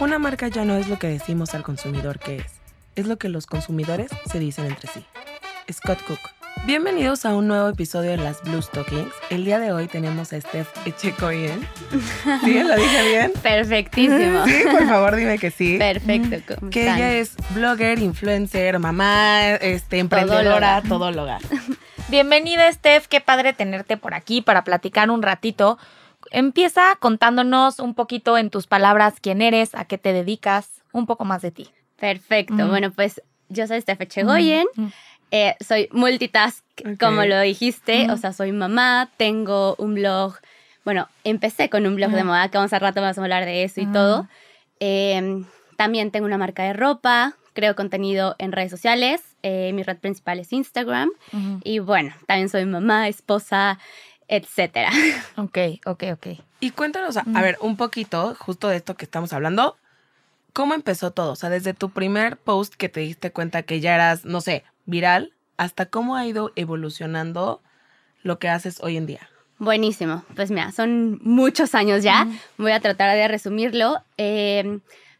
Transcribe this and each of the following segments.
Una marca ya no es lo que decimos al consumidor que es, es lo que los consumidores se dicen entre sí. Scott Cook. Bienvenidos a un nuevo episodio de las Blue Stockings. El día de hoy tenemos a Steph Echecoyen. ¿Sí? ¿Lo dije bien? Perfectísimo. Sí, por favor dime que sí. Perfecto. ¿cómo Que ella es blogger, influencer, mamá, este, emprendedora, todóloga. Bienvenida, Steph. Qué padre tenerte por aquí para platicar un ratito. Empieza contándonos un poquito en tus palabras quién eres, a qué te dedicas, un poco más de ti. Perfecto. Mm. Bueno, pues yo soy Steph Echegoyen. Mm. Eh, soy multitask, Ok. como lo dijiste. Ujú. O sea, soy mamá, tengo un blog. Bueno, empecé con un blog de Ujú. moda, que vamos a rato vamos a hablar de eso y Ujú. todo. Eh, también tengo una marca de ropa, creo contenido en redes sociales. eh, mi red principal es Instagram. Y bueno, también soy mamá, esposa, etcétera. Ok, ok, ok. Y cuéntanos, a, a ver, un poquito, justo de esto que estamos hablando, ¿cómo empezó todo? O sea, desde tu primer post que te diste cuenta que ya eras, no sé, viral, hasta cómo ha ido evolucionando lo que haces hoy en día. Buenísimo. Pues mira, son muchos años ya. Voy a tratar de resumirlo. Eh,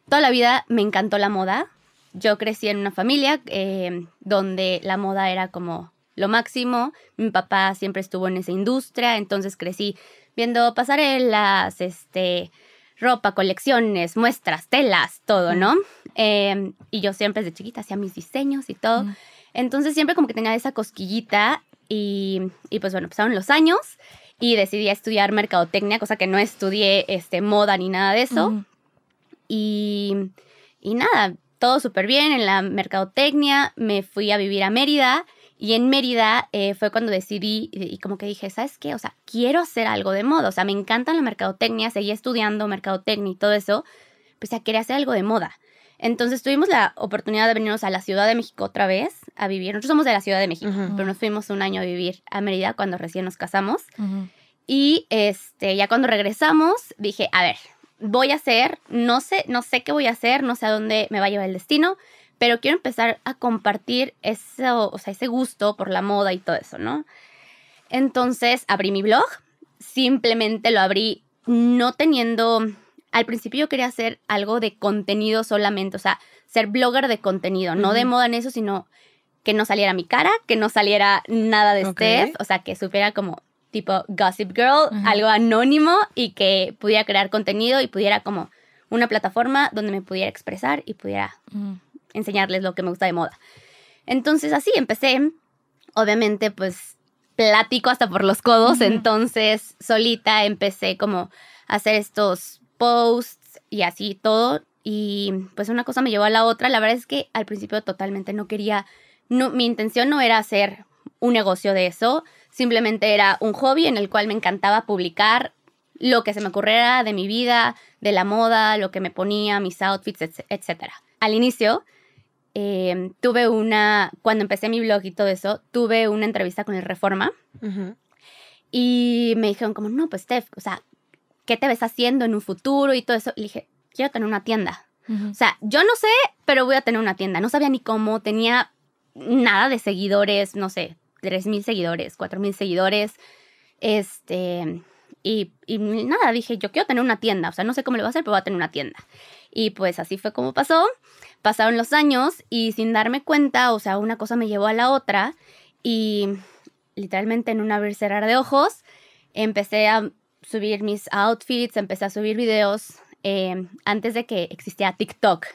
toda la vida me encantó la moda. Yo crecí en una familia eh, donde la moda era como lo máximo. Mi papá siempre estuvo en esa industria, entonces crecí viendo pasarelas, este, ropa, colecciones, muestras, telas, todo, ¿no? Eh, y yo siempre desde chiquita hacía mis diseños y todo. Entonces siempre como que tenía esa cosquillita y, y pues bueno, pasaron los años y decidí estudiar mercadotecnia, cosa que no estudié este, moda ni nada de eso. Y, y nada, todo súper bien en la mercadotecnia. Me fui a vivir a Mérida y en Mérida eh, fue cuando decidí y, y como que dije, ¿sabes qué? O sea, quiero hacer algo de moda. O sea, me encanta la mercadotecnia, seguí estudiando mercadotecnia y todo eso. Pues ya quería hacer algo de moda. Entonces tuvimos la oportunidad de venirnos a la Ciudad de México otra vez a vivir. Nosotros somos de la Ciudad de México, pero nos fuimos un año a vivir a Mérida cuando recién nos casamos. Y este, ya cuando regresamos, dije, a ver, voy a hacer, no sé, no sé qué voy a hacer, no sé a dónde me va a llevar el destino, pero quiero empezar a compartir eso, o sea, ese gusto por la moda y todo eso, ¿no? Entonces abrí mi blog, simplemente lo abrí no teniendo, al principio yo quería hacer algo de contenido solamente, o sea, ser blogger de contenido, no de moda en eso, sino que no saliera mi cara, que no saliera nada de Ok. Steph, o sea, que supiera como tipo Gossip Girl, algo anónimo y que pudiera crear contenido y pudiera como una plataforma donde me pudiera expresar y pudiera. Enseñarles lo que me gusta de moda. Entonces así empecé, obviamente pues platico hasta por los codos, Ujú. entonces solita empecé como a hacer estos posts y así todo y pues una cosa me llevó a la otra, la verdad es que al principio totalmente no quería, no, mi intención no era hacer un negocio de eso, simplemente era un hobby en el cual me encantaba publicar lo que se me ocurriera de mi vida, de la moda, lo que me ponía, mis outfits, etc-. Al inicio, eh, tuve una, cuando empecé mi blog y todo eso, tuve una entrevista con el Reforma Ujú. y me dijeron como, no, pues Steph, o sea, ¿qué te ves haciendo en un futuro y todo eso? Y dije, quiero tener una tienda. Ujú. O sea, yo no sé, pero voy a tener una tienda. No sabía ni cómo, tenía nada de seguidores, no sé, 3.000 seguidores, 4.000 seguidores. Este, y, y nada, dije, yo quiero tener una tienda. O sea, no sé cómo le voy a hacer, pero voy a tener una tienda. Y pues así fue como pasó. Pasaron los años y sin darme cuenta, o sea, una cosa me llevó a la otra. Y literalmente en un abrir cerrar de ojos, empecé a subir mis outfits, empecé a subir videos eh, antes de que existiera TikTok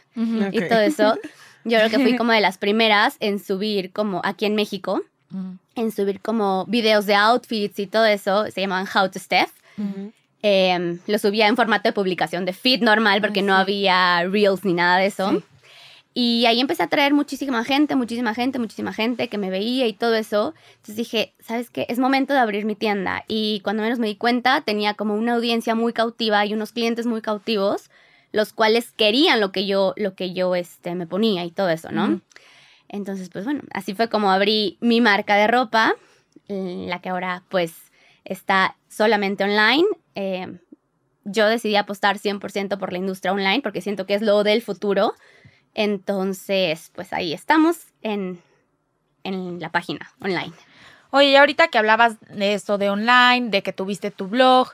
y todo eso. Yo creo que fui como de las primeras en subir como aquí en México, en subir como videos de outfits y todo eso. Se llamaban How to Steph. Ujú. Eh, lo subía en formato de publicación de feed normal porque Ah, no había reels ni nada de eso. Sí. Y ahí empecé a traer muchísima gente, muchísima gente, muchísima gente que me veía y todo eso. Entonces dije, ¿sabes qué? Es momento de abrir mi tienda. Y cuando menos me di cuenta, tenía como una audiencia muy cautiva y unos clientes muy cautivos, los cuales querían lo que yo, lo que yo este, me ponía y todo eso, ¿no? Entonces, pues bueno, así fue como abrí mi marca de ropa, la que ahora pues está solamente online. Eh, yo decidí apostar 100% por la industria online porque siento que es lo del futuro. Entonces, pues ahí estamos en, en la página online. Oye, y ahorita que hablabas de eso de online, de que tuviste tu blog,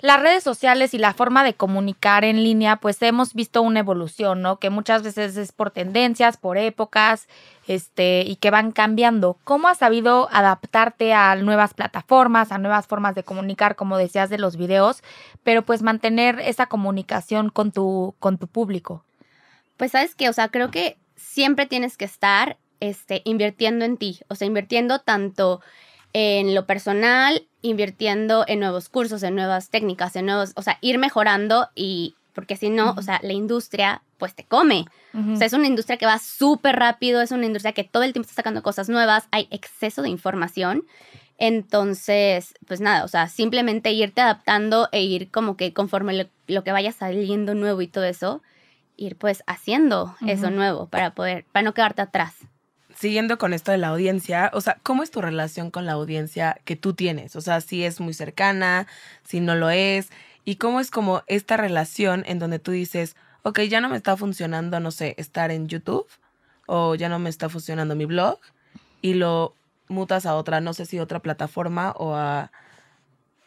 las redes sociales y la forma de comunicar en línea, pues hemos visto una evolución, ¿no? Que muchas veces es por tendencias, por épocas, este, y que van cambiando. ¿Cómo has sabido adaptarte a nuevas plataformas, a nuevas formas de comunicar, como decías de los videos, pero pues mantener esa comunicación con tu, con tu público? Pues sabes que, o sea, creo que siempre tienes que estar este, invirtiendo en ti, o sea, invirtiendo tanto en lo personal, invirtiendo en nuevos cursos, en nuevas técnicas, en nuevos, o sea, ir mejorando y porque si no, o sea, la industria pues te come. O sea, es una industria que va súper rápido, es una industria que todo el tiempo está sacando cosas nuevas, hay exceso de información. Entonces, pues nada, o sea, simplemente irte adaptando e ir como que conforme lo, que vaya saliendo nuevo y todo eso, ir pues haciendo eso nuevo para poder, para no quedarte atrás siguiendo con esto de la audiencia, o sea, ¿cómo es tu relación con la audiencia que tú tienes? O sea, si es muy cercana, si no lo es, y cómo es como esta relación en donde tú dices, ok, ya no me está funcionando, no sé, estar en YouTube, o ya no me está funcionando mi blog, y lo mutas a otra, no sé si otra plataforma o a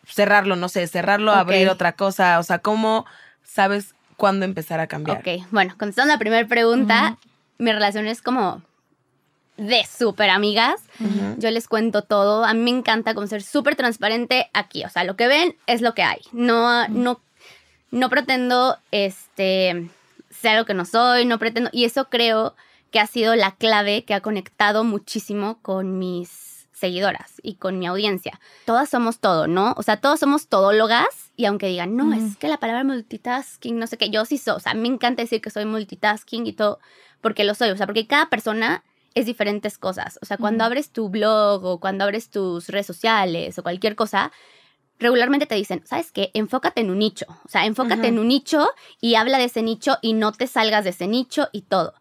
cerrarlo, no sé, cerrarlo, abrir otra cosa, o sea, ¿cómo sabes cuándo empezar a cambiar? Ok, bueno, contestando la primera pregunta, mi relación es como de súper amigas. Yo les cuento todo. A mí me encanta como ser súper transparente aquí. O sea, lo que ven es lo que hay. No, no, no pretendo este, ser lo que no soy, no pretendo. Y eso creo que ha sido la clave que ha conectado muchísimo con mis seguidoras y con mi audiencia. Todas somos todo, ¿no? O sea, todos somos todólogas y aunque digan, no, es que la palabra multitasking, no sé qué, yo sí soy, o sea, me encanta decir que soy multitasking y todo, porque lo soy, o sea, porque cada persona es diferentes cosas. O sea, cuando abres tu blog o cuando abres tus redes sociales o cualquier cosa, regularmente te dicen, ¿sabes qué? Enfócate en un nicho. O sea, enfócate en un nicho y habla de ese nicho y no te salgas de ese nicho y todo.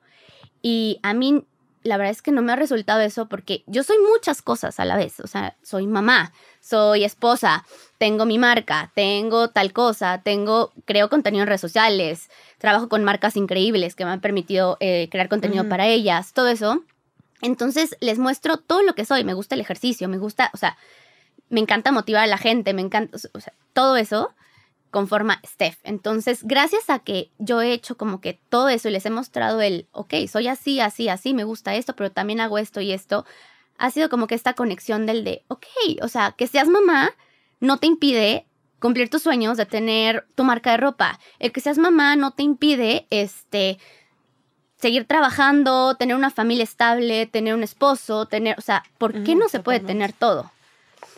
Y a mí, la verdad es que no me ha resultado eso porque yo soy muchas cosas a la vez. O sea, soy mamá, soy esposa, tengo mi marca, tengo tal cosa, tengo, creo contenido en redes sociales, trabajo con marcas increíbles que me han permitido eh, crear contenido para ellas, todo eso. Entonces les muestro todo lo que soy. Me gusta el ejercicio, me gusta, o sea, me encanta motivar a la gente, me encanta, o sea, todo eso conforma Steph. Entonces, gracias a que yo he hecho como que todo eso y les he mostrado el, ok, soy así, así, así, me gusta esto, pero también hago esto y esto, ha sido como que esta conexión del de, ok, o sea, que seas mamá no te impide cumplir tus sueños de tener tu marca de ropa. El que seas mamá no te impide, este, seguir trabajando, tener una familia estable, tener un esposo, tener, o sea, ¿por qué no se puede tener todo?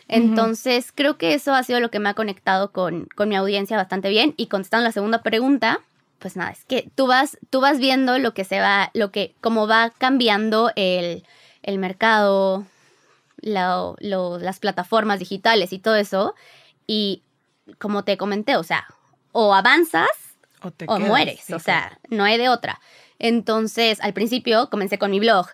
Entonces, creo que eso ha sido lo que me ha conectado con, con, mi audiencia bastante bien. Y contestando la segunda pregunta, pues nada, es que tú vas, tú vas viendo lo que se va, lo que, cómo va cambiando el, el mercado, las plataformas digitales y todo eso. Y como te comenté, o sea, o avanzas o, mueres, o sea, no hay de otra. Entonces, al principio comencé con mi blog.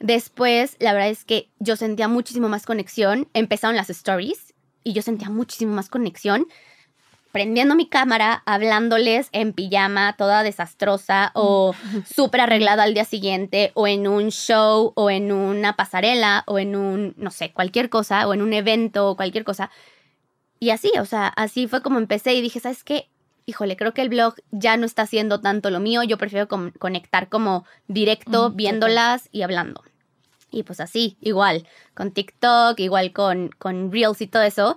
Después, la verdad es que yo sentía muchísimo más conexión. Empezaron las stories y yo sentía muchísimo más conexión prendiendo mi cámara, hablándoles en pijama, toda desastrosa o súper arreglada al día siguiente, o en un show, o en una pasarela, o en un, no sé, cualquier cosa, o en un evento, o cualquier cosa. Y así, o sea, así fue como empecé y dije, ¿sabes qué? Híjole, creo que el blog ya no está haciendo tanto lo mío, yo prefiero conectar como directo, viéndolas y hablando. Y pues así, igual, con TikTok, igual con, con Reels y todo eso,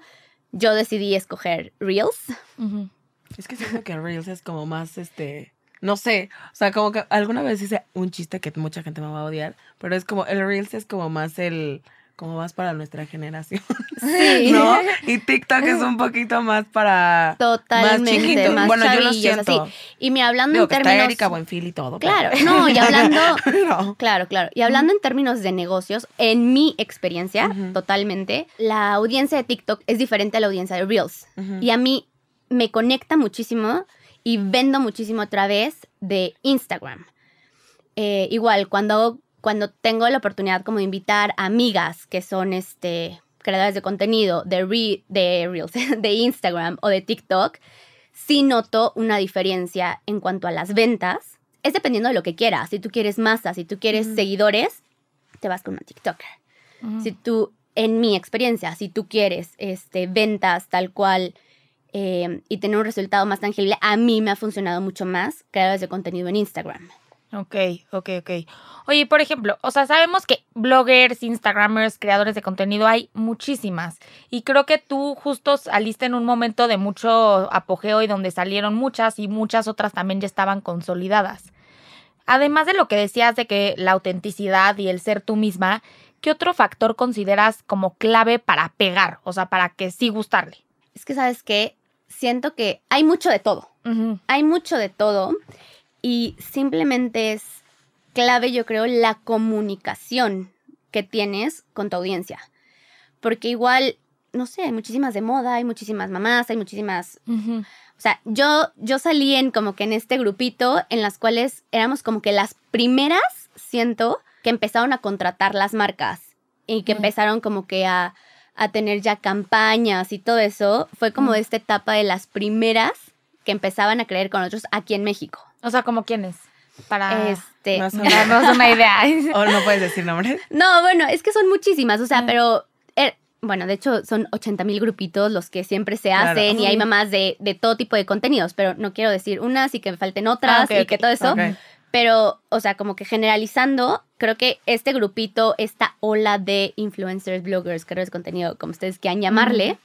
yo decidí escoger Reels. Es que siento que Reels es como más, este, no sé, o sea, como que alguna vez hice un chiste que mucha gente me va a odiar, pero es como, el Reels es como más el como más para nuestra generación. Sí. ¿No? Y TikTok es un poquito más para Totalmente, más bueno, yo lo siento. Así. Y me hablando en términos está Erika Buenfil y todo. Claro, no, y hablando Claro, claro. Y hablando en términos de negocios, en mi experiencia, totalmente, la audiencia de TikTok es diferente a la audiencia de Reels. Y a mí me conecta muchísimo y vendo muchísimo a través de Instagram. Eh, igual, cuando cuando tengo la oportunidad como de invitar amigas que son este, creadoras de contenido de, de Reels, de Instagram o de TikTok, sí noto una diferencia en cuanto a las ventas. Es dependiendo de lo que quieras. Si tú quieres masa, si tú quieres seguidores, te vas con una TikToker. Si tú, en mi experiencia, si tú quieres este, ventas tal cual eh, y tener un resultado más tangible, a mí me ha funcionado mucho más creadores de contenido en Instagram. Ok, ok, ok. Oye, por ejemplo, o sea, sabemos que bloggers, instagramers, creadores de contenido hay muchísimas. Y creo que tú justo saliste en un momento de mucho apogeo y donde salieron muchas y muchas otras también ya estaban consolidadas. Además de lo que decías de que la autenticidad y el ser tú misma, ¿qué otro factor consideras como clave para pegar? O sea, para que sí gustarle. Es que, ¿sabes qué? Siento que hay mucho de todo. Ujú. Hay mucho de todo y simplemente es clave, yo creo, la comunicación que tienes con tu audiencia. Porque igual, no sé, hay muchísimas de moda, hay muchísimas mamás, hay muchísimas. O sea, yo, yo salí en como que en este grupito en las cuales éramos como que las primeras, siento, que empezaron a contratar las marcas y que empezaron como que a, a tener ya campañas y todo eso. Fue como esta etapa de las primeras que empezaban a creer con nosotros aquí en México. O sea, ¿como quiénes? Para Este, Más darnos una idea. ¿O no puedes decir nombres? No, bueno, es que son muchísimas, o sea, Mm. pero, er- bueno, de hecho son 80 mil grupitos los que siempre se Claro. hacen y hay mamás de, de todo tipo de contenidos, pero no quiero decir unas y que me falten otras Ah, y que todo eso. Pero, o sea, como que generalizando, creo que este grupito, esta ola de influencers, bloggers, creadores de contenido, como ustedes quieran llamarle,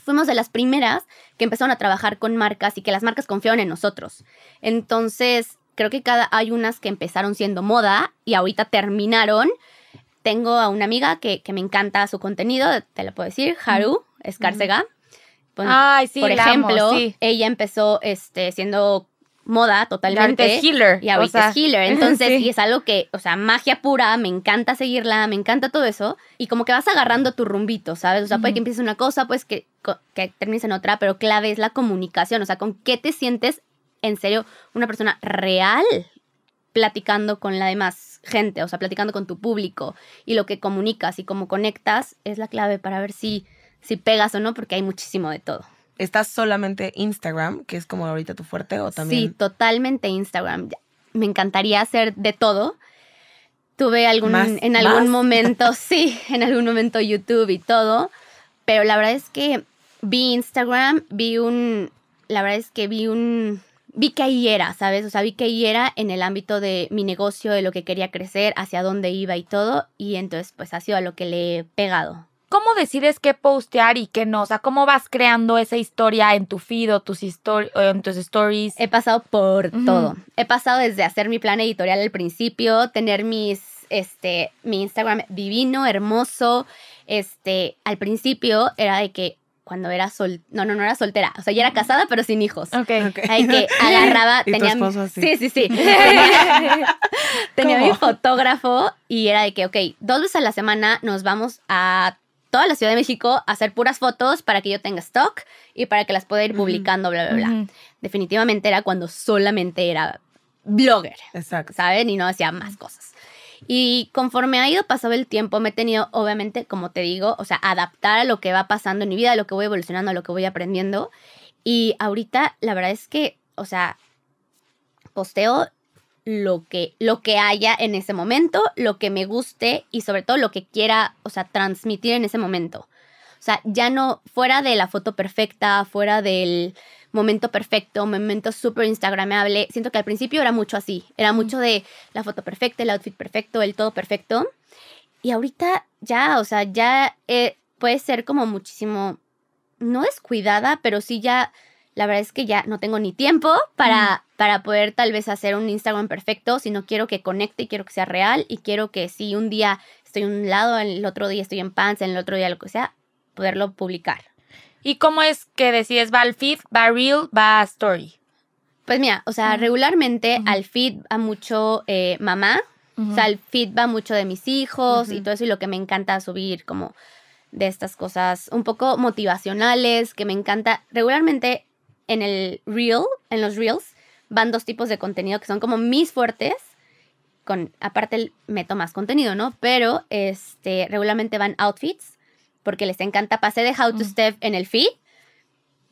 fuimos de las primeras que empezaron a trabajar con marcas y que las marcas confiaron en nosotros. Entonces, creo que cada hay unas que empezaron siendo moda y ahorita terminaron. Tengo a una amiga que, que me encanta su contenido, te lo puedo decir, Haru Escárcega. Pon- Ay, sí, por amo, ejemplo, sí. ella empezó este, siendo moda totalmente. Es healer. Y ahorita o sea, es healer. Entonces, sí. y es algo que, o sea, magia pura, me encanta seguirla, me encanta todo eso. Y como que vas agarrando tu rumbito, ¿sabes? O sea, puede Ujú. que empieces una cosa, pues que, que termines en otra, pero clave es la comunicación. O sea, con qué te sientes, en serio, una persona real platicando con la demás gente, o sea, platicando con tu público. Y lo que comunicas y cómo conectas es la clave para ver si, si pegas o no, porque hay muchísimo de todo. ¿Estás solamente Instagram, que es como ahorita tu fuerte, o Sí, también? totalmente Instagram. Me encantaría hacer de todo. Tuve algún, ¿Más? en algún ¿Más? momento, sí, en algún momento YouTube y todo. Pero la verdad es que vi Instagram, vi un, la verdad es que vi un, vi que ahí era, ¿sabes? O sea, vi que ahí era en el ámbito de mi negocio, de lo que quería crecer, hacia dónde iba y todo. Y entonces, pues ha sido a lo que le he pegado. ¿Cómo decides qué postear y qué no? O sea, ¿cómo vas creando esa historia en tu feed o tus histori- o en tus stories? He pasado por todo. He pasado desde hacer mi plan editorial al principio, tener mis, este, mi Instagram divino, hermoso. Este, al principio era de que cuando era sol, no, no, no era soltera, o sea, ya era casada pero sin hijos. Ok. Ok. Ay, que agarraba, ¿Y tu tenía, esposo así? sí, sí, sí. Tenía, tenía mi fotógrafo y era de que, ok, dos veces a la semana nos vamos a toda la Ciudad de México a hacer puras fotos para que yo tenga stock y para que las pueda ir publicando, bla, bla, bla Ujú. definitivamente era cuando solamente era blogger, Exacto. ¿saben? Y no hacía más cosas. Y conforme ha ido pasando el tiempo, me he tenido, obviamente, como te digo, o sea, adaptar a lo que va pasando en mi vida, a lo que voy evolucionando, a lo que voy aprendiendo. Y ahorita, la verdad es que, o sea, posteo lo que, lo que haya en ese momento, lo que me guste y sobre todo lo que quiera, o sea, transmitir en ese momento. O sea, ya no, fuera de la foto perfecta, fuera del momento perfecto, momento súper instagramable, siento que al principio era mucho así, era mucho de la foto perfecta, el outfit perfecto, el todo perfecto. Y ahorita ya, o sea, ya eh, puede ser como muchísimo, no descuidada, pero sí ya, la verdad es que ya no tengo ni tiempo para, para poder tal vez hacer un Instagram perfecto, sino quiero que conecte y quiero que sea real y quiero que si un día estoy en un lado, el otro día estoy en pants, el otro día lo que sea, poderlo publicar. ¿Y cómo es que decides va al feed, va a reel, va a story? Pues mira, o sea, regularmente al feed va mucho eh, mamá, o sea, al feed va mucho de mis hijos y todo eso y lo que me encanta subir como de estas cosas un poco motivacionales, que me encanta. Regularmente en el reel, en los reels, van dos tipos de contenido que son como mis fuertes. Con, aparte meto más contenido, ¿no? Pero este, regularmente van outfits porque les encanta. Pasé de How to Mm. Step en el feed,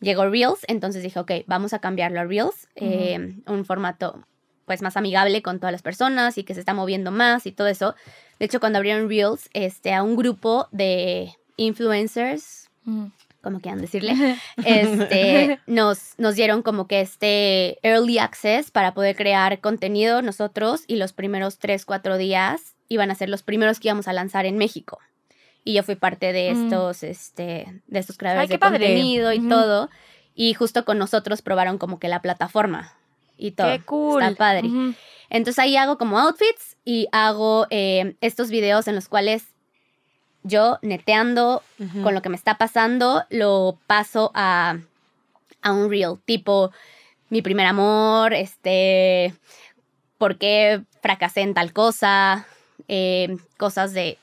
llegó Reels, entonces dije, ok, vamos a cambiarlo a Reels, eh, un formato pues más amigable con todas las personas y que se está moviendo más y todo eso. De hecho, cuando abrieron Reels, este, a un grupo de influencers Ujú. Como quieran decirle, este, nos, nos dieron como que este early access para poder crear contenido nosotros y los primeros tres, cuatro días iban a ser los primeros que íbamos a lanzar en México. Y yo fui parte de Mm. estos, este, de estos creadores Ay, de padre. contenido y Ujú. todo. Y justo con nosotros probaron como que la plataforma y todo. Qué cool. Está padre. Ujú. Entonces ahí hago como outfits y hago eh, estos videos en los cuales yo neteando con lo que me está pasando lo paso a, a un reel, tipo mi primer amor, este, por qué fracasé en tal cosa, eh, cosas de...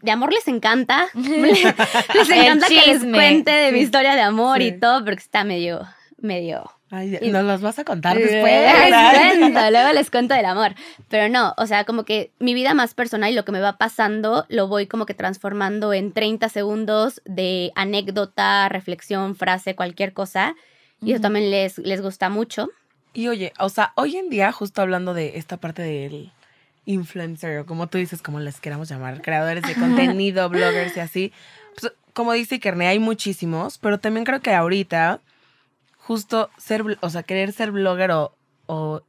De amor les encanta. les encanta que les cuente de mi historia de amor Sí. y todo, porque está medio, medio Ay, Y- nos los vas a contar les después. cuento, luego les cuento del amor. Pero no, o sea, como que mi vida más personal y lo que me va pasando lo voy como que transformando en 30 segundos de anécdota, reflexión, frase, cualquier cosa. Y eso también les, les gusta mucho. Y oye, o sea, hoy en día, justo hablando de esta parte del influencer, o como tú dices, como les queramos llamar, creadores de contenido, bloggers y así, pues, como dice Kerne, hay muchísimos, pero también creo que ahorita, justo ser, o sea, querer ser blogger o, o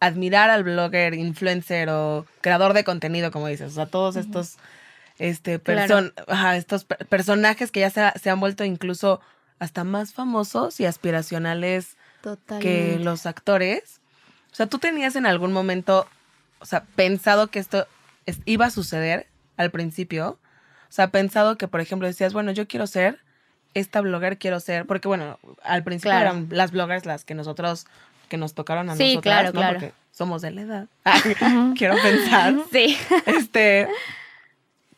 admirar al blogger, influencer o creador de contenido, como dices, o sea, todos estos, este, Claro. ajá, estos per- personajes que ya se, ha- se han vuelto incluso hasta más famosos y aspiracionales que los actores. O sea, tú tenías en algún momento, o sea, pensado que esto es- iba a suceder al principio. O sea, pensado que, por ejemplo, decías, bueno, yo quiero ser esta blogger, quiero ser, porque bueno, al principio Claro. eran las bloggers las que nosotros, que nos tocaron a Sí, nosotras, claro, ¿no? claro. Porque somos de la edad. quiero pensar. Sí, Este,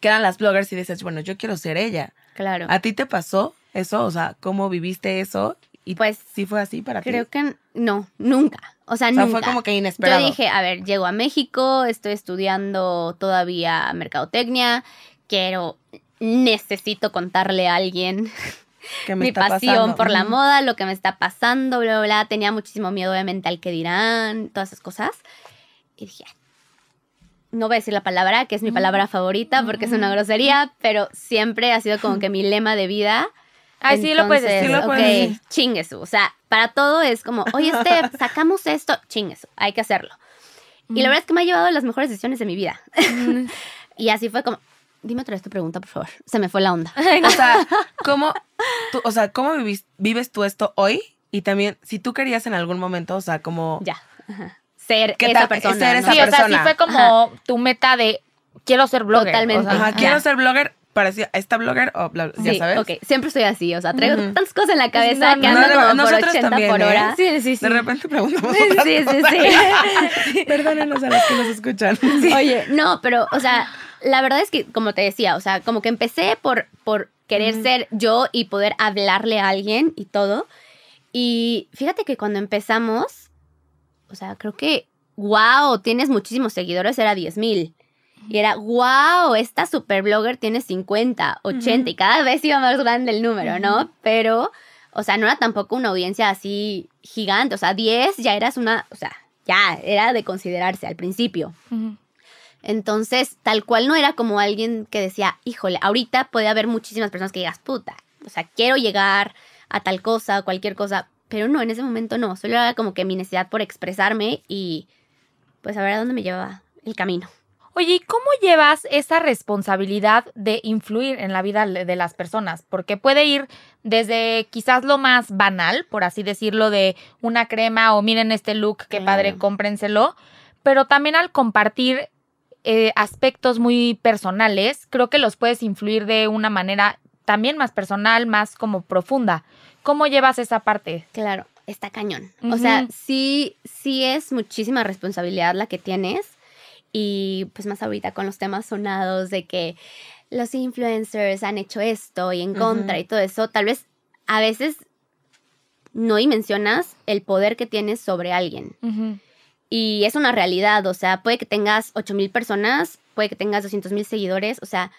que eran las bloggers y dices, bueno, yo quiero ser ella. claro. ¿A ti te pasó eso? O sea, ¿cómo viviste eso? Y Pues, sí fue así para ti. Creo que no, nunca. O sea, o sea, nunca. fue como que inesperado. Yo dije, a ver, llego a México, estoy estudiando todavía mercadotecnia, quiero, necesito contarle a alguien que me mi está pasión pasando. por la moda, lo que me está pasando, bla, bla, bla. Tenía muchísimo miedo, obviamente, al que dirán, todas esas cosas. Y dije, "Ay, no voy a decir la palabra, que es mi palabra favorita porque es una grosería, pero siempre ha sido como que mi lema de vida. Ay, sí lo puedes Entonces, decir. Sí lo puedes ok, decir. chinguesu. O sea, para todo es como, oye, Steph, sacamos esto, chinguesu, hay que hacerlo. Y la verdad es que me ha llevado a las mejores decisiones de mi vida. y así fue como, dime otra vez tu pregunta, por favor. Se me fue la onda. O sea, ¿cómo, tú, o sea, ¿cómo vivis- vives tú esto hoy? Y también, si tú querías en algún momento, o sea, como... Ya. Ajá. Ser ¿Qué esa tal? persona. Ser Sí, o sea, sí fue como tu meta de quiero ser blogger. Totalmente. o sea, Ajá, ya. quiero ser blogger, parecía, ¿esta blogger o bla, ya Sí, sabes? ok. Siempre estoy así. O sea, traigo tantas cosas en la cabeza no, que no, ando no, como por nosotros 80 también, por ¿eh? hora. Sí, sí, sí. De repente preguntamos Sí, otras sí, cosas. sí. Perdónenos a los que nos escuchan. Oye, no, pero, o sea, la verdad es que, como te decía, o sea, como que empecé por, por querer ser yo y poder hablarle a alguien y todo. Y fíjate que cuando empezamos, o sea, creo que, wow, tienes muchísimos seguidores, era 10 mil. Y era, wow, esta super blogger tiene 50, 80, Ujú. y cada vez iba más grande el número, ¿no? Pero, o sea, no era tampoco una audiencia así gigante, o sea, 10 ya eras una, o sea, ya era de considerarse al principio. Ujú. Entonces, tal cual no era como alguien que decía, híjole, ahorita puede haber muchísimas personas que digas, puta, o sea, quiero llegar a tal cosa, cualquier cosa, pero no, en ese momento no, solo era como que mi necesidad por expresarme y pues a ver a dónde me llevaba el camino. Oye, ¿y cómo llevas esa responsabilidad de influir en la vida de las personas? Porque puede ir desde quizás lo más banal, por así decirlo, de una crema o miren este look, qué Claro. padre, cómprenselo, pero también al compartir eh, aspectos muy personales, creo que los puedes influir de una manera también más personal, más como profunda. ¿Cómo llevas esa parte? Claro, está cañón. O Ujú. sea, sí, sí es muchísima responsabilidad la que tienes. Y pues más ahorita con los temas sonados de que los influencers han hecho esto y en contra Ujú. y todo eso, tal vez a veces no dimensionas el poder que tienes sobre alguien. Y es una realidad, o sea, puede que tengas 8 mil personas, puede que tengas 200 mil seguidores, o sea,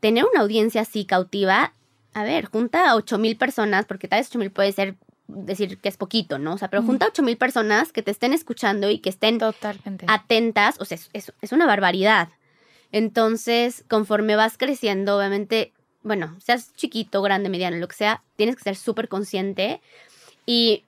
tener una audiencia así cautiva, a ver, junta a 8 mil personas, porque tal vez 8 mil puede ser decir que es poquito, ¿no? O sea, pero junta a 8 mil personas que te estén escuchando y que estén Totalmente. atentas, o sea, es, es- es una barbaridad. Entonces, conforme vas creciendo, obviamente bueno, seas chiquito, grande, mediano, lo que sea, tienes que ser súper consciente. Y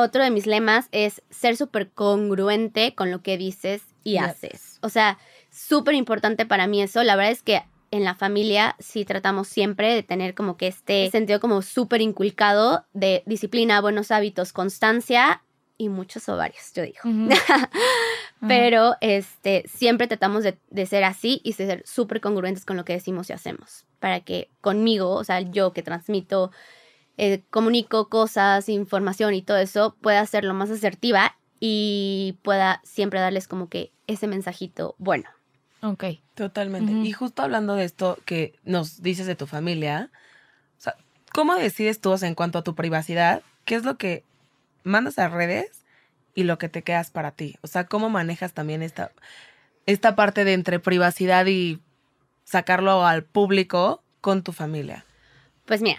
otro de mis lemas es ser súper congruente con lo que dices y Yep. haces. O sea, súper importante para mí eso. La verdad es que en la familia sí tratamos siempre de tener como que este sentido como súper inculcado de disciplina, buenos hábitos, constancia y muchos ovarios, yo digo. Pero este, siempre tratamos de, de ser así y de ser súper congruentes con lo que decimos y hacemos. Para que conmigo, o sea, yo que transmito, eh, comunico cosas, información y todo eso, pueda ser lo más asertiva y pueda siempre darles como que ese mensajito bueno. Ok. Totalmente. Y justo hablando de esto que nos dices de tu familia, o sea, ¿cómo decides tú, o sea, en cuanto a tu privacidad, qué es lo que mandas a redes y lo que te quedas para ti? O sea, ¿cómo manejas también esta, esta parte de entre privacidad y sacarlo al público con tu familia? Pues mira,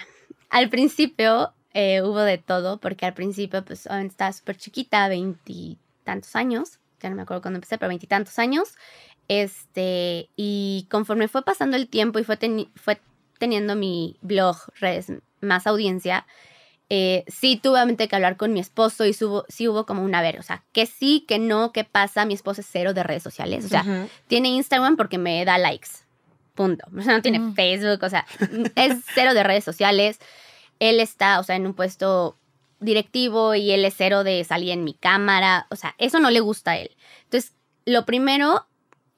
al principio eh, hubo de todo, porque al principio, pues, estaba súper chiquita, veintitantos años, ya no me acuerdo cuándo empecé, pero veintitantos años. Este, y conforme fue pasando el tiempo y fue, teni- fue teniendo mi blog, redes, más audiencia, eh, sí tuve obviamente que hablar con mi esposo y subo, sí hubo como una ver, o sea, que sí, que no, que pasa, mi esposo es cero de redes sociales, o sea, tiene Instagram porque me da likes. Punto. O sea, no tiene Mm. Facebook, o sea, es cero de redes sociales. Él está, o sea, en un puesto directivo y él es cero de salir en mi cámara. O sea, eso no le gusta a él. Entonces, lo primero,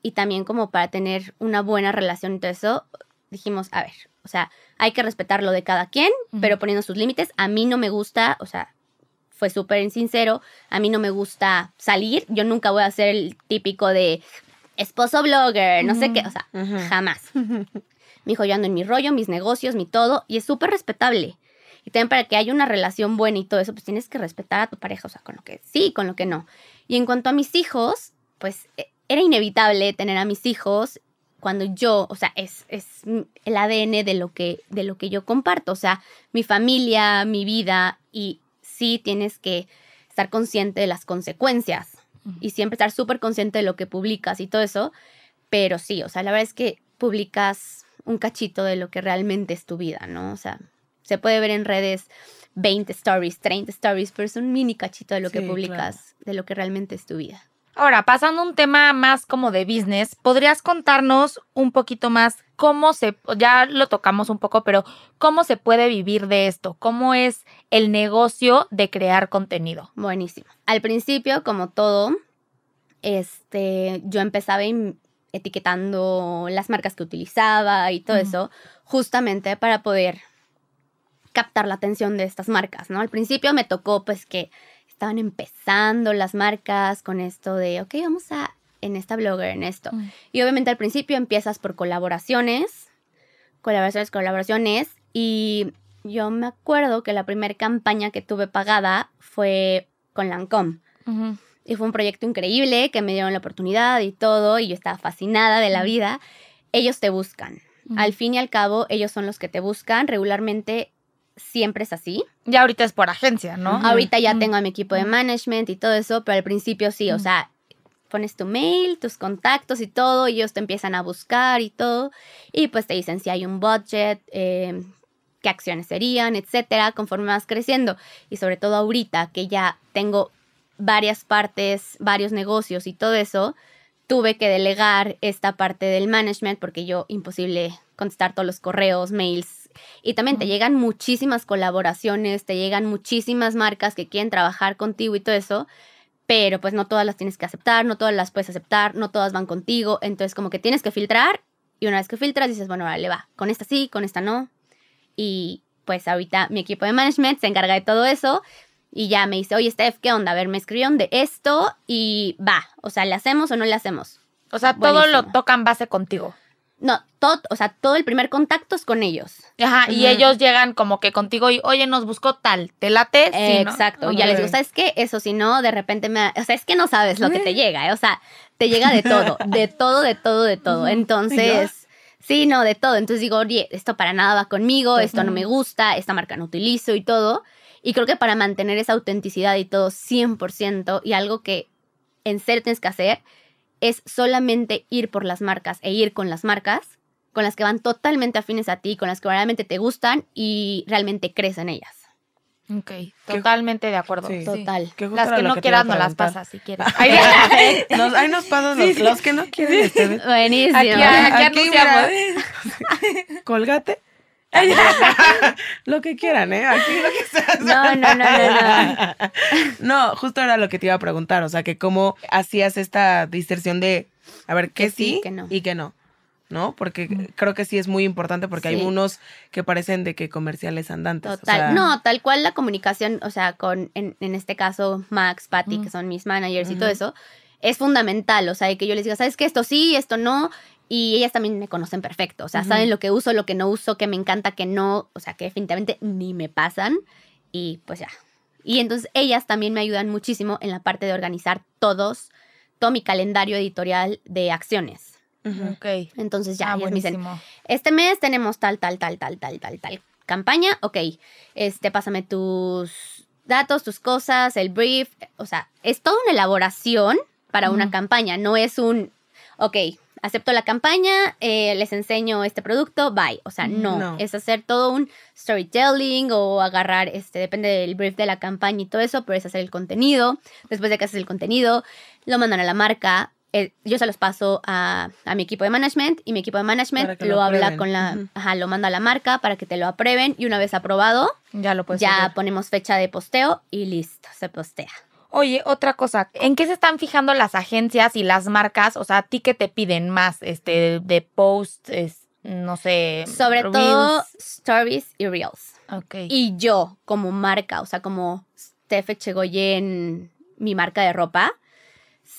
y también como para tener una buena relación y todo eso, dijimos, a ver, o sea, hay que respetar lo de cada quien, pero poniendo sus límites. A mí no me gusta, o sea, fue súper sincero, a mí no me gusta salir. Yo nunca voy a ser el típico de esposo blogger, no sé qué, o sea, jamás. Me dijo, yo ando en mi rollo, mis negocios, mi todo, y es súper respetable. Y también para que haya una relación buena y todo eso, pues tienes que respetar a tu pareja, o sea, con lo que sí, con lo que no. Y en cuanto a mis hijos, pues eh, era inevitable tener a mis hijos cuando yo, o sea, es, es el ADN de lo, que, de lo que yo comparto, o sea, mi familia, mi vida, y sí tienes que estar consciente de las consecuencias Y siempre estar súper consciente de lo que publicas y todo eso, pero sí, o sea, la verdad es que publicas un cachito de lo que realmente es tu vida, ¿no? O sea, se puede ver en redes 20 stories, 30 stories, pero es un mini cachito de lo que publicas, de lo que realmente es tu vida. Ahora, pasando a un tema más como de business, ¿podrías contarnos un poquito más cómo se, ya lo tocamos un poco, pero cómo se puede vivir de esto? ¿Cómo es el negocio de crear contenido? Buenísimo. Al principio, como todo, este, yo empezaba etiquetando las marcas que utilizaba y todo eso, justamente para poder captar la atención de estas marcas, ¿no? Al principio me tocó pues que estaban empezando las marcas con esto de, ok, vamos a, en esta blogger, en esto. Mm. Y obviamente al principio empiezas por colaboraciones, colaboraciones, colaboraciones. Y yo me acuerdo que la primera campaña que tuve pagada fue con Lancome. Y fue un proyecto increíble que me dieron la oportunidad y todo. Y yo estaba fascinada de la vida. Ellos te buscan. Al fin y al cabo, ellos son los que te buscan. Regularmente siempre es así. Ya ahorita es por agencia, ¿no? Ahorita ya tengo a mi equipo de management y todo eso, pero al principio sí, o sea, pones tu mail, tus contactos y todo, y ellos te empiezan a buscar y todo, y pues te dicen si hay un budget, eh, qué acciones serían, etcétera, conforme vas creciendo. Y sobre todo ahorita que ya tengo varias partes, varios negocios y todo eso, tuve que delegar esta parte del management porque yo imposible contestar todos los correos, mails. Y también te llegan muchísimas colaboraciones, te llegan muchísimas marcas que quieren trabajar contigo y todo eso, pero pues no todas las tienes que aceptar, no todas las puedes aceptar, no todas van contigo, entonces como que tienes que filtrar y una vez que filtras dices, bueno, vale, va, con esta sí, con esta no. Y pues ahorita mi equipo de management se encarga de todo eso y ya me dice, oye, Steph, ¿qué onda? A ver, me escribieron de esto y va, o sea, ¿le hacemos o no le hacemos? O sea, todo lo tocan base contigo. No, todo, o sea, todo el primer contacto es con ellos. Ajá, y ellos llegan como que contigo y, oye, nos buscó tal, ¿te late? Sí, ¿no? Exacto. Y ya les digo. ¿sabes qué? Eso si no, de repente me... O sea, es que no sabes lo que te llega, ¿eh? O sea, te llega de todo, de todo, de todo, de todo. Entonces, sí, no, de todo. Entonces digo, oye, esto para nada va conmigo, esto no me gusta, esta marca no utilizo y todo. Y creo que para mantener esa autenticidad y todo 100% y algo que en serio tienes que hacer es solamente ir por las marcas e ir con las marcas con las que van totalmente afines a ti, con las que realmente te gustan y realmente crees en ellas. Ok, totalmente de acuerdo. Sí. Total. Que justo Las que no a quieras no las pasas si quieres. Nos- ahí nos pasas los, los que no quieren ustedes. Buenísimo. Aquí, aquí anunciamos. mira, Colgate. lo que quieran, ¿eh? Aquí lo que sea. No, no, no, no, no. No, justo era lo que te iba a preguntar. O sea, que cómo hacías esta distorsión de, a ver, qué Que sí, sí, que no. y que no. ¿No? Porque creo que sí es muy importante porque hay unos que parecen de que comerciales andantes. o Total. sea, no, tal cual la comunicación, o sea, con, en, en este caso, Max, Patty, que son mis managers y todo eso, es fundamental. O sea, que yo les diga, ¿sabes qué? Esto sí, esto no. Y ellas también me conocen perfecto. O sea, Ujú. saben lo que uso, lo que no uso, que me encanta, que no. O sea, que definitivamente ni me pasan. Y pues ya. Y entonces ellas también me ayudan muchísimo en la parte de organizar todos, todo mi calendario editorial de acciones. ujú. Ok. Entonces ya, ah, ellas me dicen, buenísimo. este mes tenemos tal, tal, tal, tal, tal, tal, tal campaña. Ok, este, pásame tus datos, tus cosas, el brief. O sea, es toda una elaboración para una Ujú. campaña. No es un, ok, acepto la campaña, eh, les enseño este producto, bye. O sea, no, No. es hacer todo un storytelling o agarrar, este, depende del brief de la campaña y todo eso, pero es hacer el contenido. Después de que haces el contenido, lo mandan a la marca. eh, yo se los paso a, a mi equipo de management y mi equipo de management lo, lo habla con la, ajá, lo manda a la marca para que te lo aprueben y una vez aprobado, Ya lo puedes ya hacer. ponemos fecha de posteo y listo, se postea. Oye, otra cosa, ¿en qué se están fijando las agencias y las marcas? O sea, ¿a ti qué te piden más? Este, de posts, no sé. Sobre reels? todo stories y reels. Ok. Y yo como marca, o sea, como Steph Echegoyen, mi marca de ropa,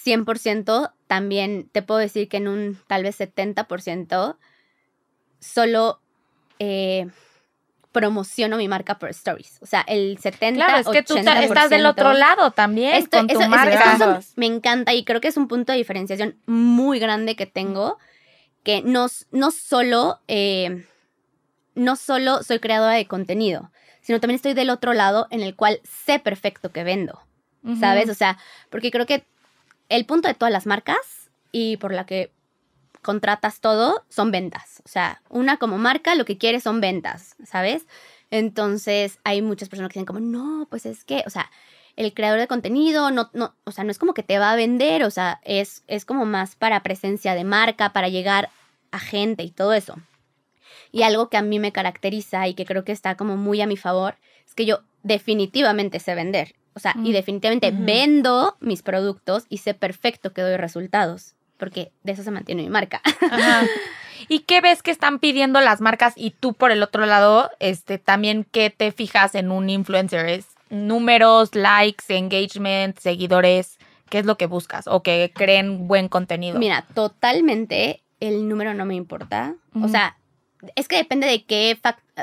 100% también te puedo decir que en un tal vez 70% solo eh, promociono mi marca por stories. O sea, el 70 claro, es que tú estás del 80%. otro lado también Esto- con tu eso- eso- marca. eso- eso me encanta y creo que es un punto de diferenciación muy grande que tengo, que no, no solo, eh, no solo soy creadora de contenido, sino también estoy del otro lado en el cual sé perfecto que vendo. ¿sabes? O sea, porque creo que el punto de todas las marcas y por la que contratas todo son ventas. O sea, una como marca lo que quiere son ventas, ¿sabes? Entonces hay muchas personas que dicen como, no, pues es que, o sea, el creador de contenido no, no, o sea, no es como que te va a vender, o sea, es, es como más para presencia de marca, para llegar a gente y todo eso. Y algo que a mí me caracteriza y que creo que está como muy a mi favor es que yo definitivamente sé vender. O sea, y Mm. definitivamente vendo mis productos y sé perfecto que doy resultados, porque de eso se mantiene mi marca. Ajá. ¿Y qué ves que están pidiendo las marcas y tú por el otro lado, este, también qué te fijas en un influencer? ¿Es números, likes, engagement, seguidores? ¿Qué es lo que buscas? ¿O que creen buen contenido? Mira, totalmente el número no me importa. O sea, es que depende de qué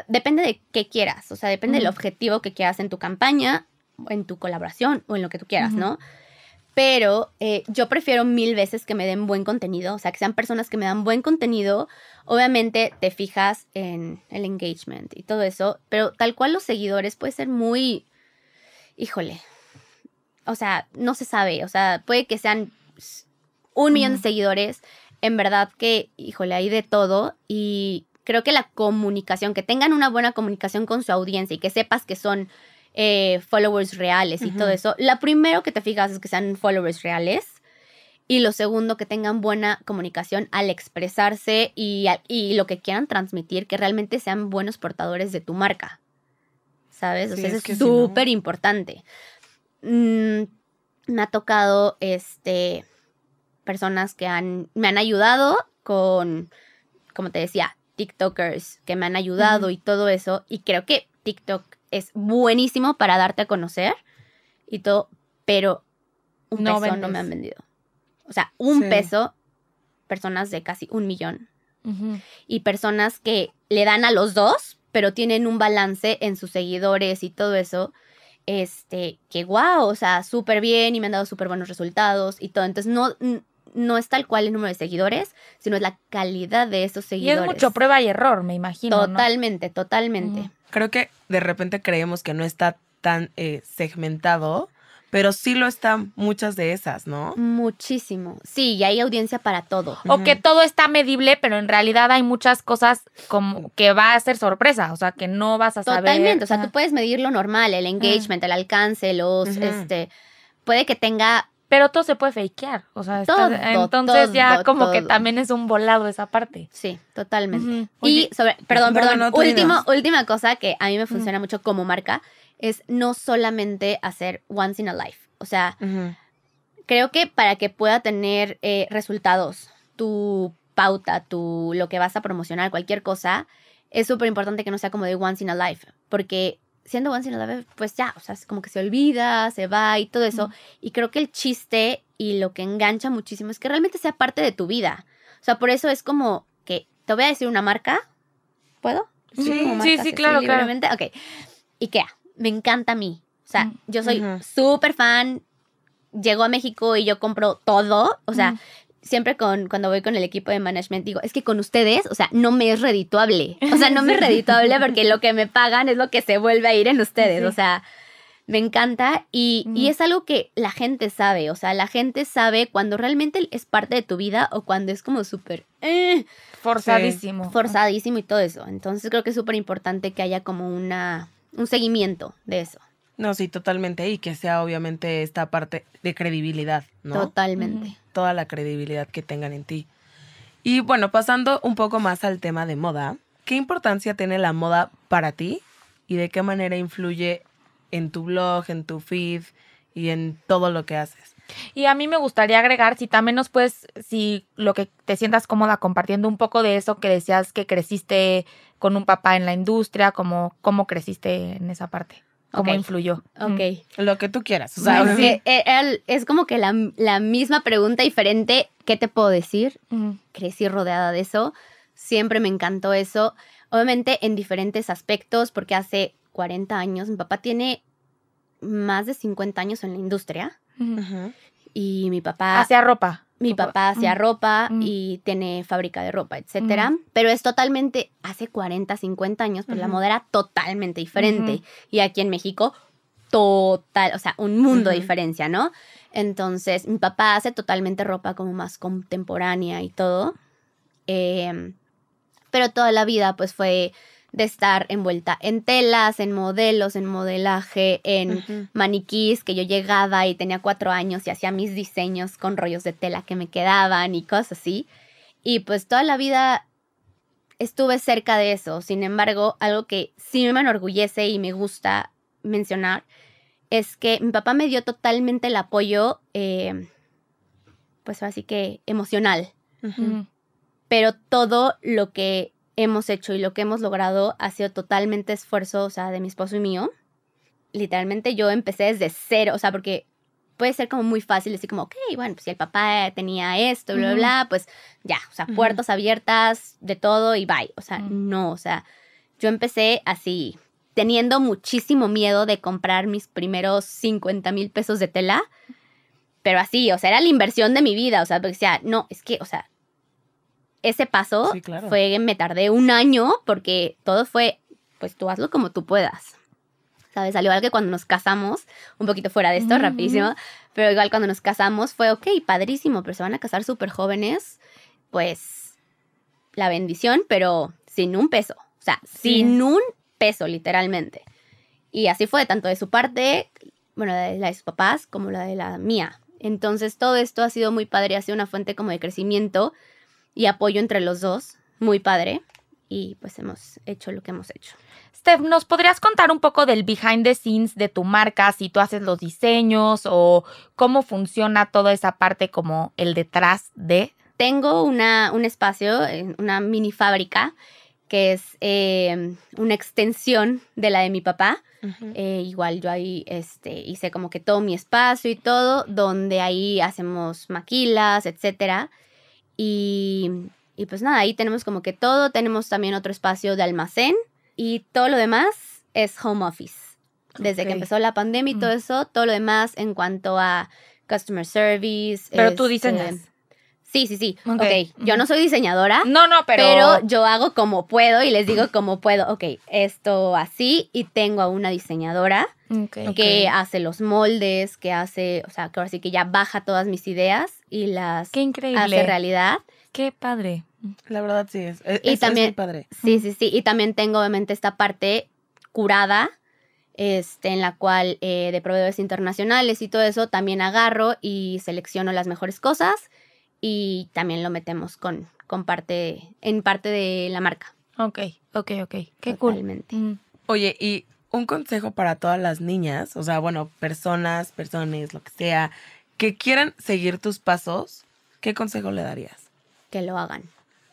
depende de qué quieras, o sea, depende del objetivo que quieras en tu campaña, en tu colaboración o en lo que tú quieras. ¿no? Pero eh, yo prefiero mil veces que me den buen contenido, o sea, que sean personas que me dan buen contenido. Obviamente te fijas en el engagement y todo eso, pero tal cual los seguidores puede ser muy, híjole, o sea, no se sabe, o sea, puede que sean un millón de seguidores, en verdad que, híjole, hay de todo y creo que la comunicación, que tengan una buena comunicación con su audiencia y que sepas que son eh, followers reales y todo eso, lo primero que te fijas es que sean followers reales y lo segundo, que tengan buena comunicación al expresarse y, y lo que quieran transmitir, que realmente sean buenos portadores de tu marca. ¿Sabes? O Sí, sea, es si no- súper importante. Mm, me ha tocado, este, personas que han, me han ayudado con, como te decía, TikTokers que me han ayudado y todo eso. Y creo que TikTok es buenísimo para darte a conocer y todo, pero un No peso no me han vendido. O sea, un Sí. peso, personas de casi un millón. Y personas que le dan a los dos, pero tienen un balance en sus seguidores y todo eso. Este, que guau, o sea, súper bien y me han dado súper buenos resultados y todo. Entonces, no, no es tal cual el número de seguidores, sino es la calidad de esos Y seguidores. es mucho prueba y error, me imagino. ¿no? Totalmente, totalmente. Creo que de repente creemos que no está tan eh, segmentado pero sí lo están muchas de esas, ¿no? Muchísimo. Sí, y hay audiencia para todo. O que todo está medible, pero en realidad hay muchas cosas como que va a ser sorpresa, o sea, que no vas a saber. Totalmente, o sea, tú puedes medir lo normal, el engagement, el alcance, los, este, puede que tenga, Pero todo se puede fakear, o sea, está- Todo, entonces ya todo, como que también es un volado esa parte. sí, totalmente. Y sobre, perdón, no, perdón, no, no, tú último, dinos. última cosa que a mí me funciona mucho como marca es no solamente hacer once in a life. O sea, creo que para que pueda tener eh, resultados, tu pauta, tu lo que vas a promocionar, cualquier cosa, es súper importante que no sea como de once in a life, porque siendo once in a life, pues ya, o sea, es como que se olvida, se va y todo eso. Y creo que el chiste y lo que engancha muchísimo es que realmente sea parte de tu vida. O sea, por eso es como que te voy a decir una marca. ¿Puedo? Sí, sí, sí, así claro, claro. Ok. Ikea. Me encanta a mí. O sea, Mm. yo soy Ujú. súper fan. Llego a México y yo compro todo. O sea, Mm. Siempre con, cuando voy con el equipo de management digo, es que con ustedes, o sea, no me es redituable. O sea, no me es redituable porque lo que me pagan es lo que se vuelve a ir en ustedes. Sí. O sea, me encanta y, y es algo que la gente sabe. O sea, la gente sabe cuando realmente es parte de tu vida o cuando es como súper eh, Forzadísimo. forzadísimo y todo eso. Entonces creo que es súper importante que haya como una, un seguimiento de eso. No, sí, totalmente. Y que sea obviamente esta parte de credibilidad, ¿no? Totalmente. Toda la credibilidad que tengan en ti. Y bueno, pasando un poco más al tema de moda, ¿qué importancia tiene la moda para ti? ¿Y de qué manera influye en tu blog, en tu feed y en todo lo que haces? Y a mí me gustaría agregar, si también nos puedes, si lo que te sientas cómoda compartiendo un poco de eso que decías que creciste con un papá en la industria, como cómo creciste en esa parte, cómo Ok. influyó. Ok. Lo que tú quieras. O sea, eh, el- es como que la, la misma pregunta diferente. ¿Qué te puedo decir? Mm. Crecí rodeada de eso. Siempre me encantó eso. Obviamente en diferentes aspectos, porque hace 40 años, mi papá tiene más de 50 años en la industria. Y mi papá... Hacia ropa. Mi papá hacía Mm. ropa Mm. y tiene fábrica de ropa, etcétera. Pero es totalmente, hace 40, 50 años, pues la moda era totalmente diferente. Y aquí en México, total, o sea, un mundo de diferencia, ¿no? Entonces, mi papá hace totalmente ropa como más contemporánea y todo. Em, pero toda la vida, pues fue de estar envuelta en telas, en modelos, en modelaje, en maniquís que yo llegaba y tenía cuatro años y hacía mis diseños con rollos de tela que me quedaban y cosas así. Y pues toda la vida estuve cerca de eso. Sin embargo, algo que sí me enorgullece y me gusta mencionar es que mi papá me dio totalmente el apoyo, eh, pues así que emocional. Pero todo lo que hemos hecho y lo que hemos logrado ha sido totalmente esfuerzo, o sea, de mi esposo y mío. Literalmente yo empecé desde cero, o sea, porque puede ser como muy fácil decir como, ok, bueno, pues si el papá tenía esto, bla, bla, Ujú. bla, pues ya, o sea, puertas abiertas, de todo y bye. O sea, Ujú. no, o sea, yo empecé así, teniendo muchísimo miedo de comprar mis primeros 50 mil pesos de tela, pero así, o sea, era la inversión de mi vida, o sea, porque decía, no, es que, o sea, ese paso Sí, claro. fue, me tardé un año porque todo fue, pues tú hazlo como tú puedas. ¿Sabes? Al igual que cuando nos casamos, un poquito fuera de esto, Ujú. rapidísimo, pero igual cuando nos casamos fue, ok, padrísimo, pero se van a casar súper jóvenes, pues la bendición, pero sin un peso. O sea, Sí. sin un peso, literalmente. Y así fue, tanto de su parte, bueno, de la de sus papás, como la de la mía. Entonces, todo esto ha sido muy padre, ha sido una fuente como de crecimiento y apoyo entre los dos, muy padre. Y pues hemos hecho lo que hemos hecho. Steph, ¿nos podrías contar un poco del behind the scenes de tu marca? Si tú haces los diseños o cómo funciona toda esa parte como el detrás de. Tengo una, un espacio, una mini fábrica, que es eh, una extensión de la de mi papá. Eh, igual yo ahí este, hice como que todo mi espacio y todo, donde ahí hacemos maquilas, etcétera. Y, y pues nada, ahí tenemos como que todo. Tenemos también otro espacio de almacén y todo lo demás es home office. Desde Ok. que empezó la pandemia y todo Mm. eso, todo lo demás en cuanto a customer service. Pero tú este, diseñas. Sí, sí, sí. Ok. Ok, yo no soy diseñadora, No, no, pero. pero... yo hago como puedo y les digo como puedo. Ok, esto así y tengo a una diseñadora Ok. que hace los moldes, que hace, o sea, que ahora sí que ya baja todas mis ideas y las Qué increíble. hace realidad. Qué padre. La verdad sí es. Es, Y es- es también- muy padre. Sí, sí, sí. Y también tengo obviamente esta parte curada, este, en la cual eh, de proveedores internacionales y todo eso también agarro y selecciono las mejores cosas y también lo metemos con, con parte, en parte de la marca. Ok, ok, ok. Qué cool. Totalmente. Mm. Oye, y un consejo para todas las niñas, o sea, bueno, personas, personas, lo que sea, que quieran seguir tus pasos, ¿qué consejo le darías? Que lo hagan.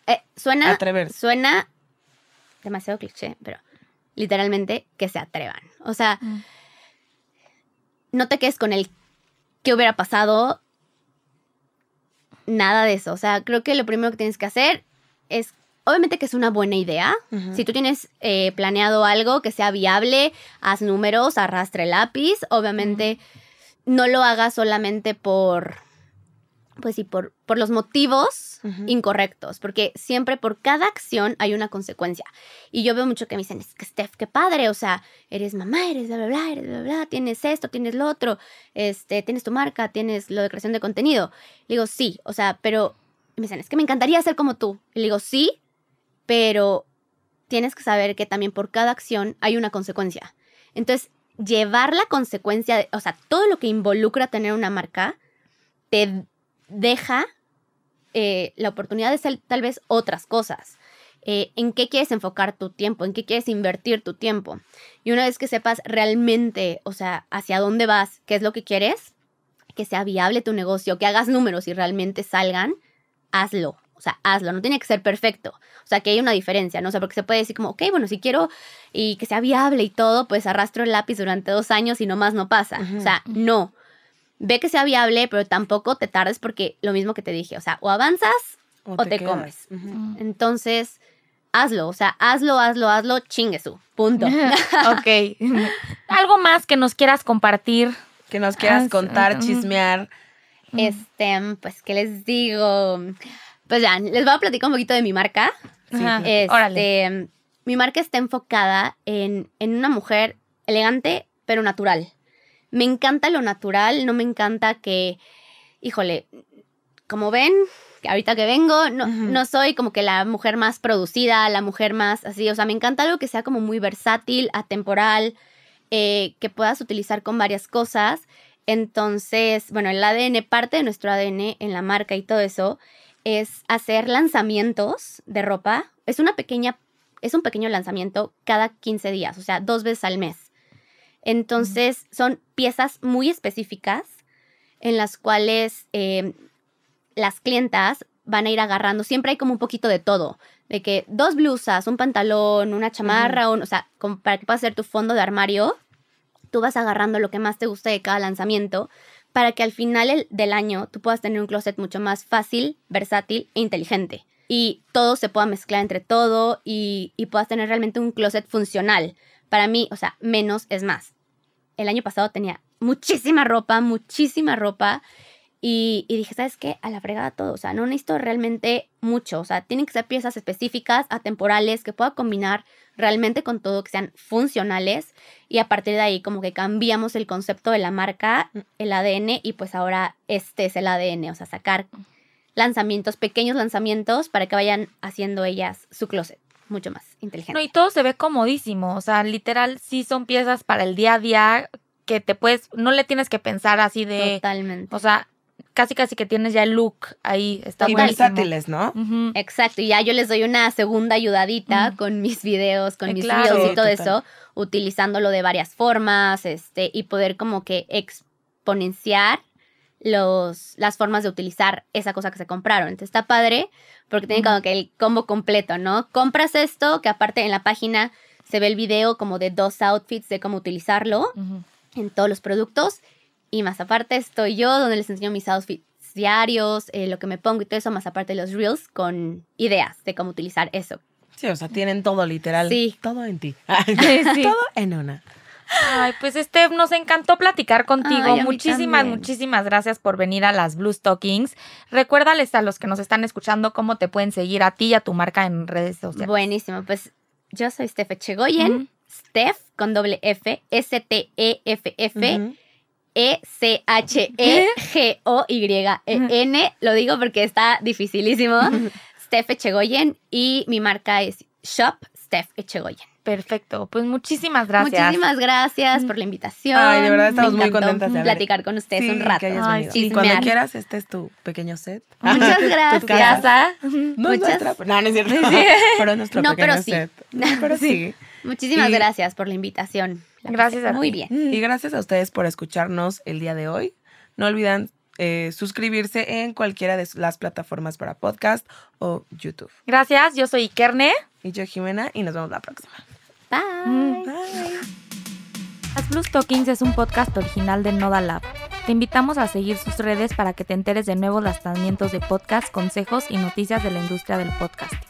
Eh, suena, Atreverse. suena demasiado cliché, pero literalmente que se atrevan. O sea, Mm. no te quedes con el qué hubiera pasado. Nada de eso. O sea, creo que lo primero que tienes que hacer es, obviamente que es una buena idea. Si tú tienes eh, planeado algo que sea viable, haz números, arrastre el lápiz. Obviamente no lo hagas solamente por, pues sí, por, por los motivos incorrectos, porque siempre por cada acción hay una consecuencia. Y yo veo mucho que me dicen, es que Steph, qué padre, o sea, eres mamá, eres bla, bla, bla, eres bla, bla, tienes esto, tienes lo otro, este, tienes tu marca, tienes lo de creación de contenido. Le digo, sí, o sea, pero me dicen, es que me encantaría ser como tú. Y le digo, sí, pero tienes que saber que también por cada acción hay una consecuencia. Entonces, llevar la consecuencia, de- o sea, todo lo que involucra tener una marca, te deja eh, la oportunidad de hacer tal vez otras cosas. Eh, en qué quieres enfocar tu tiempo, en qué quieres invertir tu tiempo. Y una vez que sepas realmente, o sea, hacia dónde vas, qué es lo que quieres, que sea viable tu negocio, que hagas números y realmente salgan, hazlo. O sea, hazlo, no tiene que ser perfecto. O sea, que hay una diferencia, ¿no? O sea, porque se puede decir como, ok, bueno, si quiero y que sea viable y todo, pues arrastro el lápiz durante dos años y nomás no pasa. O sea, no. Ve que sea viable, pero tampoco te tardes porque lo mismo que te dije, o sea, o avanzas o te comes. Entonces, hazlo, o sea, hazlo, hazlo, hazlo, chingue su. Punto. ok. Algo más que nos quieras compartir. Que nos quieras Ah, contar, chismear. Este, pues, ¿qué les digo? Pues ya, les voy a platicar un poquito de mi marca. Sí. Este, Órale. Mi marca está enfocada en, en una mujer elegante, pero natural. Me encanta lo natural, no me encanta que, híjole, como ven, que ahorita que vengo, no, no soy como que la mujer más producida, la mujer más así, o sea, me encanta algo que sea como muy versátil, atemporal, eh, que puedas utilizar con varias cosas. Entonces, bueno, el ADN, parte de nuestro ADN en la marca y todo eso, es hacer lanzamientos de ropa. Es una pequeña, es un pequeño lanzamiento cada 15 días, o sea, dos veces al mes. Entonces, son piezas muy específicas en las cuales eh, las clientas van a ir agarrando. Siempre hay como un poquito de todo. De que dos blusas, un pantalón, una chamarra, o sea, como para que puedas hacer tu fondo de armario, tú vas agarrando lo que más te guste de cada lanzamiento para que al final el- del año tú puedas tener un closet mucho más fácil, versátil e inteligente. Y todo se pueda mezclar entre todo y, y puedas tener realmente un closet funcional. Para mí, o sea, menos es más. El año pasado tenía muchísima ropa, muchísima ropa. Y, y dije, ¿sabes qué? A la fregada todo. O sea, no necesito realmente mucho. O sea, tienen que ser piezas específicas, atemporales, que pueda combinar realmente con todo, que sean funcionales. Y a partir de ahí, como que cambiamos el concepto de la marca, el ADN, y pues ahora este es el ADN. O sea, sacar lanzamientos, pequeños lanzamientos, para que vayan haciendo ellas su closet mucho más inteligente. No, y todo se ve comodísimo. O sea, literal, sí son piezas para el día a día que te puedes, no le tienes que pensar así de, Totalmente. o sea, casi casi que tienes ya el look ahí, está Y buenísimo. versátiles, ¿no? Exacto, y ya yo les doy una segunda ayudadita con mis videos, con Eh, mis claro. reels y todo total. eso, utilizándolo de varias formas, este, y poder como que exponenciar los, las formas de utilizar esa cosa que se compraron. Entonces está padre porque tiene como que el combo completo, ¿no? Compras esto, que aparte en la página se ve el video como de dos outfits de cómo utilizarlo en todos los productos. Y más aparte estoy yo donde les enseño mis outfits diarios, eh, lo que me pongo y todo eso, más aparte de los reels con ideas de cómo utilizar eso. Sí, o sea, tienen todo literal. Sí. Todo en ti. Sí. Todo en una. Ay, pues Steph, nos encantó platicar contigo. Ay, muchísimas, muchísimas gracias por venir a las Blue Stockings. Recuérdales a los que nos están escuchando cómo te pueden seguir a ti y a tu marca en redes sociales. Buenísimo, pues yo soy Steph Echegoyen, Ujú. Steph con doble F, S-T-E-F-F, Ujú. E E-C-H-E-G-O-Y-N. Lo digo porque está dificilísimo. Steph Echegoyen y mi marca es Shop Steph Echegoyen. Perfecto. Pues muchísimas gracias. Muchísimas gracias por la invitación. Ay, de verdad estamos Me muy contentas de haber- platicar con ustedes Sí, un rato. que hayas Ay, sí, Y cuando quieras, este es tu pequeño set. Muchas gracias. Casa. No es Muchas- nuestra, no, no es cierto. Pero es nuestro No, pequeño pero sí. set. No, pero sí. Muchísimas Y- gracias por la invitación. La Gracias pasé a Muy ti. bien. Y gracias a ustedes por escucharnos el día de hoy. No olviden eh, suscribirse en cualquiera de las plataformas para podcast o YouTube. Gracias. Yo soy Ikerne. Y yo, Jimena, y nos vemos la próxima. Bye. Bye. Las Blue Stockings es un podcast original de Noda Lab. Te invitamos a seguir sus redes para que te enteres de nuevos lanzamientos de podcast, consejos y noticias de la industria del podcasting.